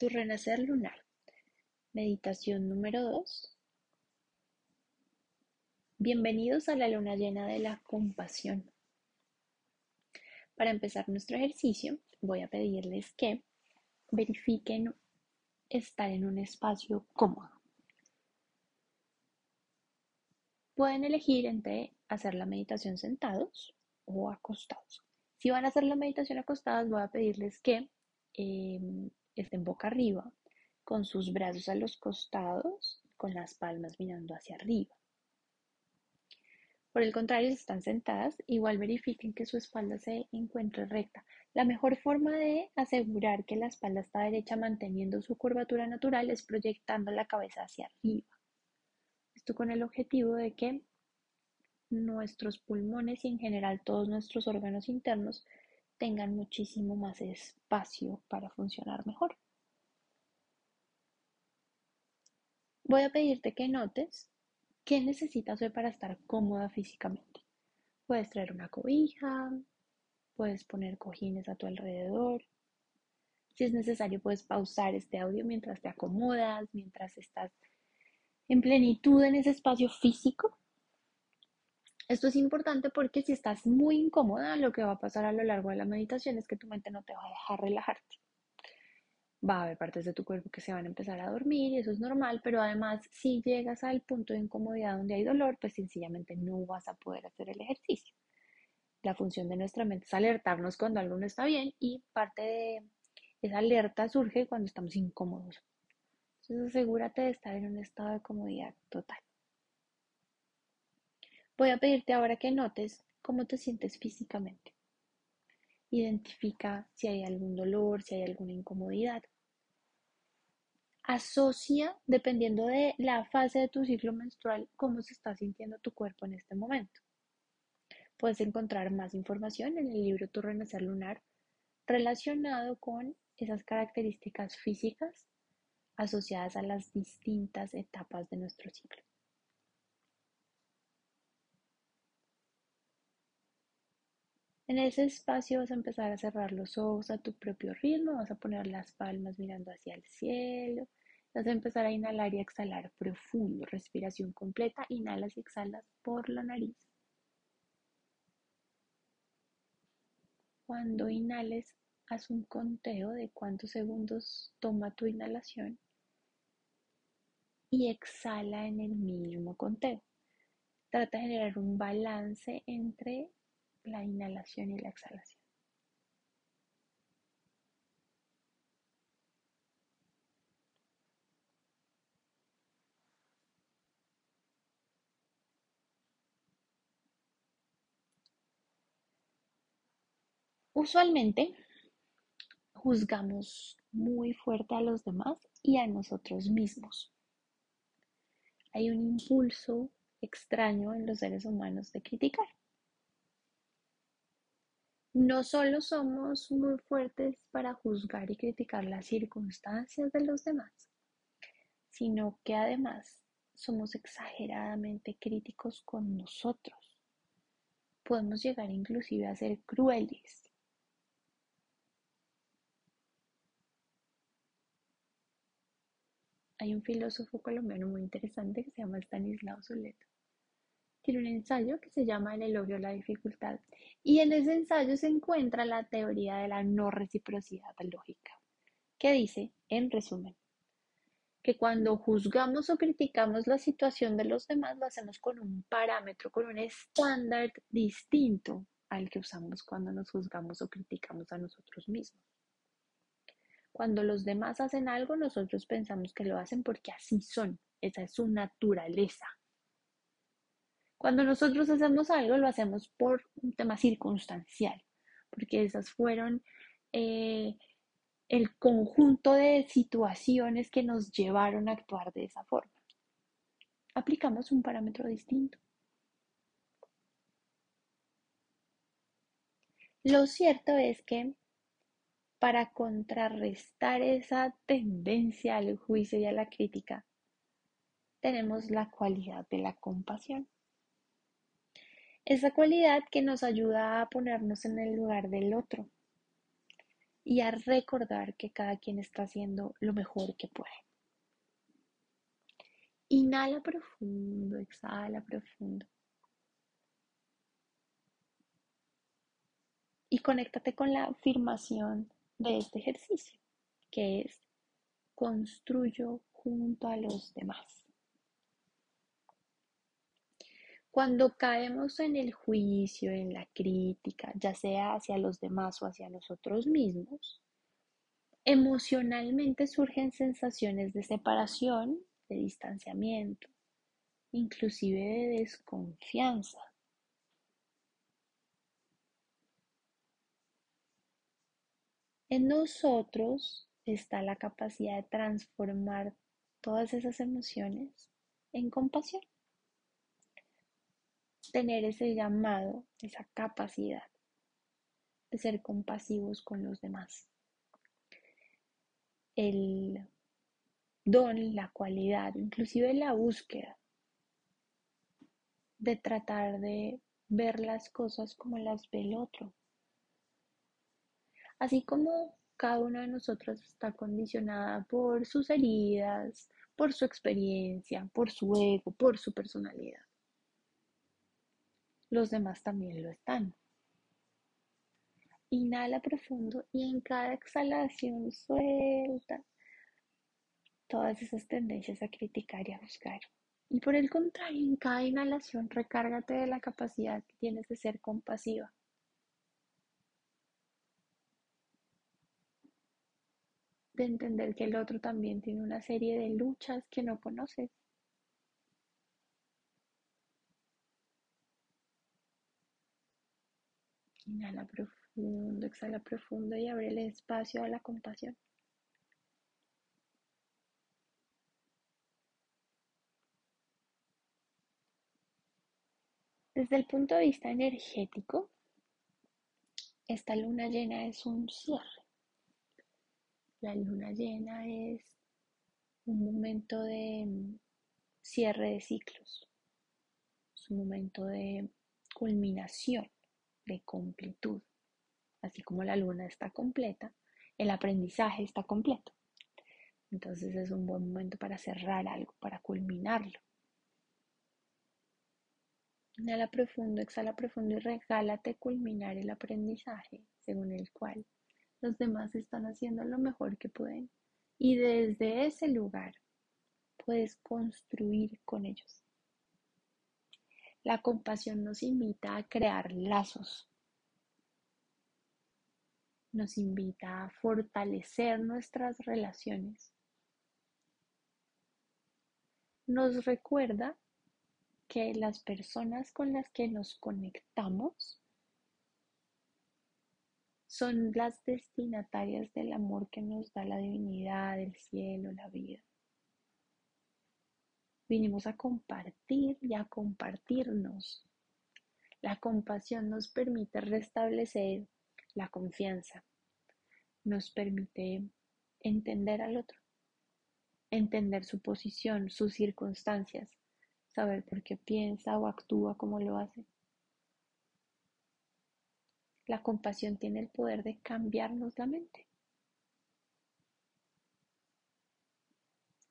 Tu renacer lunar. Meditación número 2. Bienvenidos a la luna llena de la compasión. Para empezar nuestro ejercicio, voy a pedirles que verifiquen estar en un espacio cómodo. Pueden elegir entre hacer la meditación sentados o acostados. Si van a hacer la meditación acostados, voy a pedirles que estén boca arriba, con sus brazos a los costados, con las palmas mirando hacia arriba. Por el contrario, si están sentadas, igual verifiquen que su espalda se encuentre recta. La mejor forma de asegurar que la espalda está derecha manteniendo su curvatura natural es proyectando la cabeza hacia arriba. Esto con el objetivo de que nuestros pulmones y en general todos nuestros órganos internos tengan muchísimo más espacio para funcionar mejor. Voy a pedirte que notes qué necesitas hoy para estar cómoda físicamente. Puedes traer una cobija, puedes poner cojines a tu alrededor. Si es necesario, puedes pausar este audio mientras te acomodas, mientras estás en plenitud en ese espacio físico esto es importante porque si estás muy incómoda, lo que va a pasar a lo largo de la meditación es que tu mente no te va a dejar relajarte. Va a haber partes de tu cuerpo que se van a empezar a dormir y eso es normal, pero además si llegas al punto de incomodidad donde hay dolor, pues sencillamente no vas a poder hacer el ejercicio. La función de nuestra mente es alertarnos cuando algo no está bien y parte de esa alerta surge cuando estamos incómodos. Entonces asegúrate de estar en un estado de comodidad total. Voy a pedirte ahora que notes cómo te sientes físicamente. Identifica si hay algún dolor, si hay alguna incomodidad. Asocia, dependiendo de la fase de tu ciclo menstrual, cómo se está sintiendo tu cuerpo en este momento. Puedes encontrar más información en el libro Tu Renacer Lunar relacionado con esas características físicas asociadas a las distintas etapas de nuestro ciclo. En ese espacio vas a empezar a cerrar los ojos a tu propio ritmo, vas a poner las palmas mirando hacia el cielo, vas a empezar a inhalar y exhalar profundo, respiración completa, inhalas y exhalas por la nariz. Cuando inhales, haz un conteo de cuántos segundos toma tu inhalación y exhala en el mismo conteo. Trata de generar un balance entre la inhalación y la exhalación. Usualmente juzgamos muy fuerte a los demás y a nosotros mismos. Hay un impulso extraño en los seres humanos de criticar no solo somos muy fuertes para juzgar y criticar las circunstancias de los demás, sino que además somos exageradamente críticos con nosotros. Podemos llegar inclusive a ser crueles. Hay un filósofo colombiano muy interesante que se llama Stanislao Soleto tiene un ensayo que se llama El elogio a la dificultad y en ese ensayo se encuentra la teoría de la no reciprocidad lógica, que dice, en resumen, que cuando juzgamos o criticamos la situación de los demás lo hacemos con un parámetro, con un estándar distinto al que usamos cuando nos juzgamos o criticamos a nosotros mismos. Cuando los demás hacen algo, nosotros pensamos que lo hacen porque así son, esa es su naturaleza. Cuando nosotros hacemos algo, lo hacemos por un tema circunstancial, porque esas fueron eh, el conjunto de situaciones que nos llevaron a actuar de esa forma. Aplicamos un parámetro distinto. Lo cierto es que para contrarrestar esa tendencia al juicio y a la crítica, tenemos la cualidad de la compasión. Esa cualidad que nos ayuda a ponernos en el lugar del otro. y a recordar que cada quien está haciendo lo mejor que puede. Inhala profundo, exhala profundo. Y conéctate con la afirmación de este ejercicio, que es construyo junto a los demás. Cuando caemos en el juicio, en la crítica, ya sea hacia los demás o hacia nosotros mismos, emocionalmente surgen sensaciones de separación, de distanciamiento, inclusive de desconfianza. En nosotros está la capacidad de transformar todas esas emociones en compasión tener ese llamado, esa capacidad de ser compasivos con los demás. El don, la cualidad, inclusive la búsqueda de tratar de ver las cosas como las ve el otro. Así como cada uno de nosotros está condicionada por sus heridas, por su experiencia, por su ego, por su personalidad los demás también lo están. Inhala profundo y en cada exhalación suelta todas esas tendencias a criticar y a juzgar. Y por el contrario, en cada inhalación recárgate de la capacidad que tienes de ser compasiva. De entender que el otro también tiene una serie de luchas que no conoces Inhala profundo, exhala profundo y abre el espacio a la compasión. Desde el punto de vista energético, esta luna llena es un cierre. La luna llena es un momento de cierre de ciclos, es un momento de culminación de completud. Así como la luna está completa, el aprendizaje está completo. Entonces es un buen momento para cerrar algo, para culminarlo. Inhala profundo, exhala profundo y regálate culminar el aprendizaje según el cual los demás están haciendo lo mejor que pueden. Y desde ese lugar puedes construir con ellos. La compasión nos invita a crear lazos, nos invita a fortalecer nuestras relaciones. Nos recuerda que las personas con las que nos conectamos son las destinatarias del amor que nos da la divinidad, el cielo, la vida. Vinimos a compartir y a compartirnos. La compasión nos permite restablecer la confianza. Nos permite entender al otro, entender su posición, sus circunstancias, saber por qué piensa o actúa como lo hace. La compasión tiene el poder de cambiarnos la mente.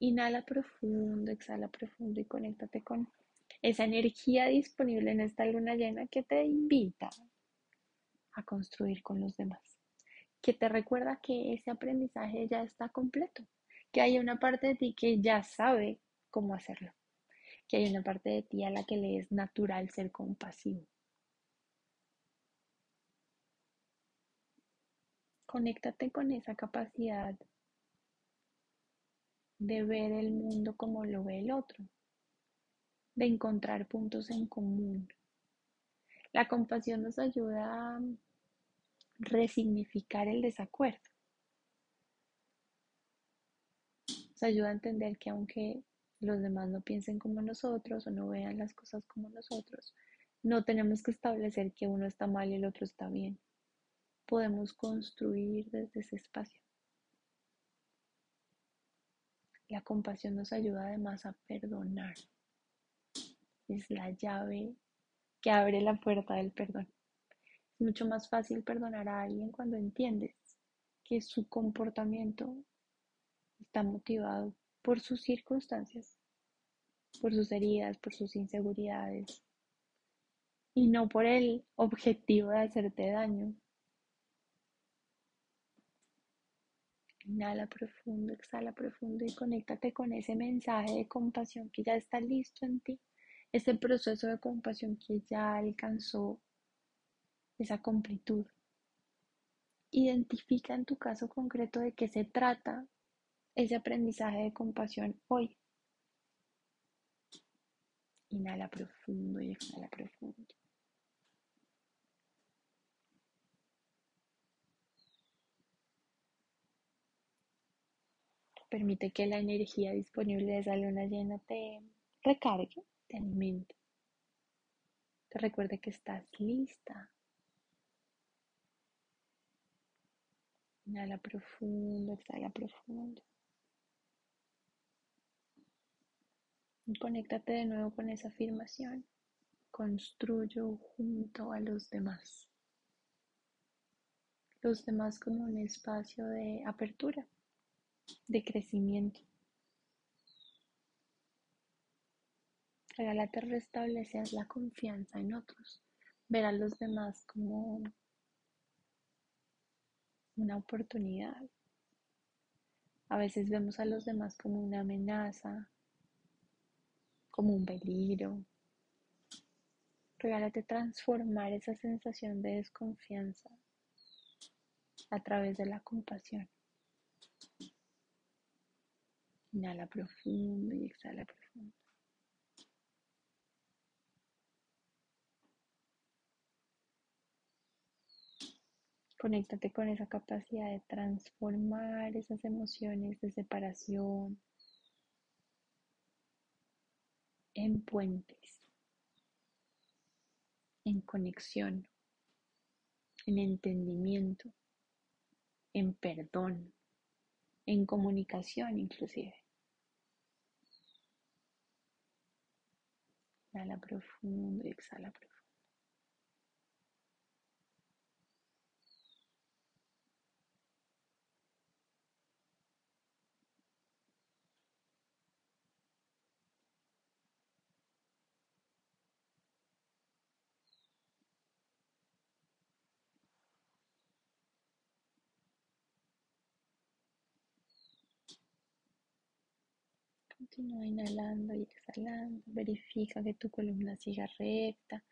Inhala profundo, exhala profundo y conéctate con esa energía disponible en esta luna llena que te invita a construir con los demás. Que te recuerda que ese aprendizaje ya está completo, que hay una parte de ti que ya sabe cómo hacerlo, que hay una parte de ti a la que le es natural ser compasivo. Conéctate con esa capacidad de ver el mundo como lo ve el otro, de encontrar puntos en común. La compasión nos ayuda a resignificar el desacuerdo. Nos ayuda a entender que aunque los demás no piensen como nosotros o no vean las cosas como nosotros, no tenemos que establecer que uno está mal y el otro está bien. Podemos construir desde ese espacio. La compasión nos ayuda además a perdonar. Es la llave que abre la puerta del perdón. Es mucho más fácil perdonar a alguien cuando entiendes que su comportamiento está motivado por sus circunstancias, por sus heridas, por sus inseguridades y no por el objetivo de hacerte daño. Inhala profundo, exhala profundo y conéctate con ese mensaje de compasión que ya está listo en ti, ese proceso de compasión que ya alcanzó esa completud. Identifica en tu caso concreto de qué se trata ese aprendizaje de compasión hoy. Inhala profundo y exhala profundo. Permite que la energía disponible de esa luna llena te recargue, te alimente. Te recuerde que estás lista. Inhala profundo, exhala profundo. Y conéctate de nuevo con esa afirmación. Construyo junto a los demás. Los demás como un espacio de apertura de crecimiento. Regálate restablecer la confianza en otros, ver a los demás como una oportunidad. A veces vemos a los demás como una amenaza, como un peligro. Regálate transformar esa sensación de desconfianza a través de la compasión. Inhala profundo y exhala profundo. Conéctate con esa capacidad de transformar esas emociones de separación en puentes, en conexión, en entendimiento, en perdón, en comunicación inclusive. Inhala profundo exhala profundo. Continúa inhalando y exhalando. Verifica que tu columna siga recta,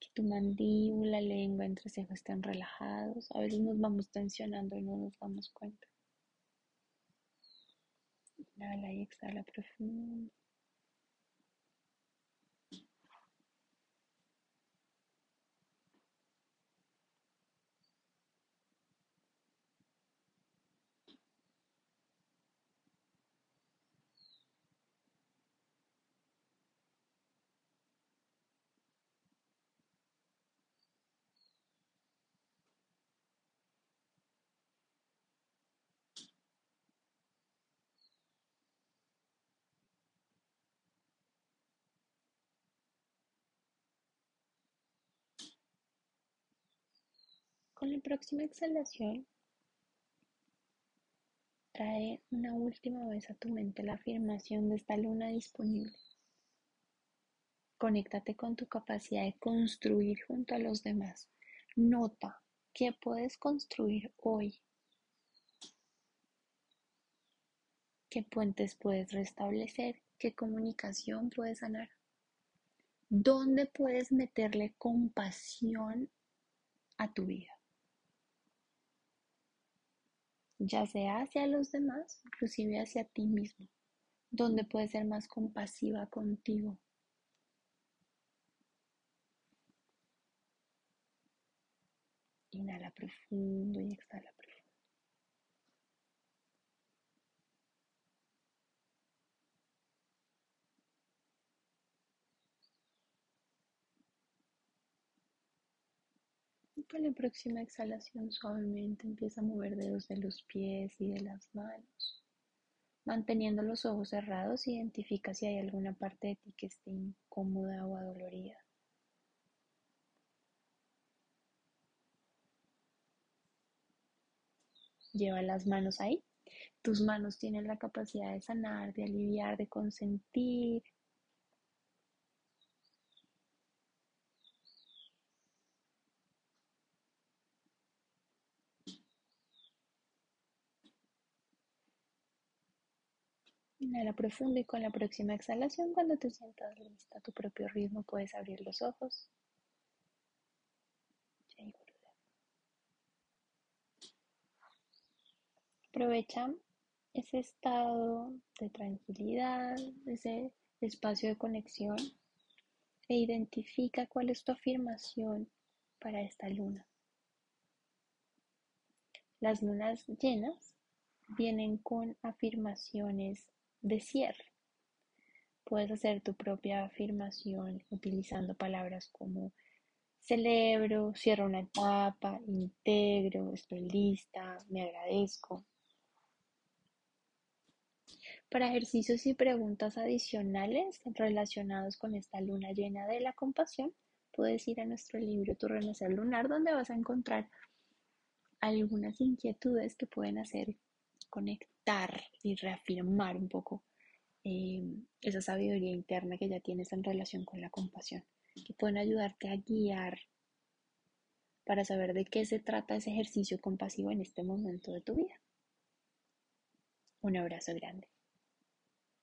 que tu mandíbula, lengua, entrecejo estén relajados. A veces nos vamos tensionando y no nos damos cuenta. Inhala y exhala profundo. Con la próxima exhalación, trae una última vez a tu mente la afirmación de esta luna disponible. Conéctate con tu capacidad de construir junto a los demás. Nota qué puedes construir hoy. ¿Qué puentes puedes restablecer? ¿Qué comunicación puedes sanar? ¿Dónde puedes meterle compasión a tu vida? Ya sea hacia los demás, inclusive hacia ti mismo, donde puedes ser más compasiva contigo. Inhala profundo y exhala con la próxima exhalación suavemente empieza a mover dedos de los pies y de las manos. Manteniendo los ojos cerrados, identifica si hay alguna parte de ti que esté incómoda o adolorida. Lleva las manos ahí. Tus manos tienen la capacidad de sanar, de aliviar, de consentir. Inhala profundo y con la próxima exhalación, cuando te sientas lista a tu propio ritmo, puedes abrir los ojos. Aprovecha ese estado de tranquilidad, ese espacio de conexión e identifica cuál es tu afirmación para esta luna. Las lunas llenas vienen con afirmaciones de cierre. Puedes hacer tu propia afirmación utilizando palabras como celebro, cierro una etapa, integro, estoy lista, me agradezco. Para ejercicios y preguntas adicionales relacionados con esta luna llena de la compasión, puedes ir a nuestro libro Tu Renacer Lunar, donde vas a encontrar algunas inquietudes que pueden hacer conectar y reafirmar un poco eh, esa sabiduría interna que ya tienes en relación con la compasión, que pueden ayudarte a guiar para saber de qué se trata ese ejercicio compasivo en este momento de tu vida. Un abrazo grande.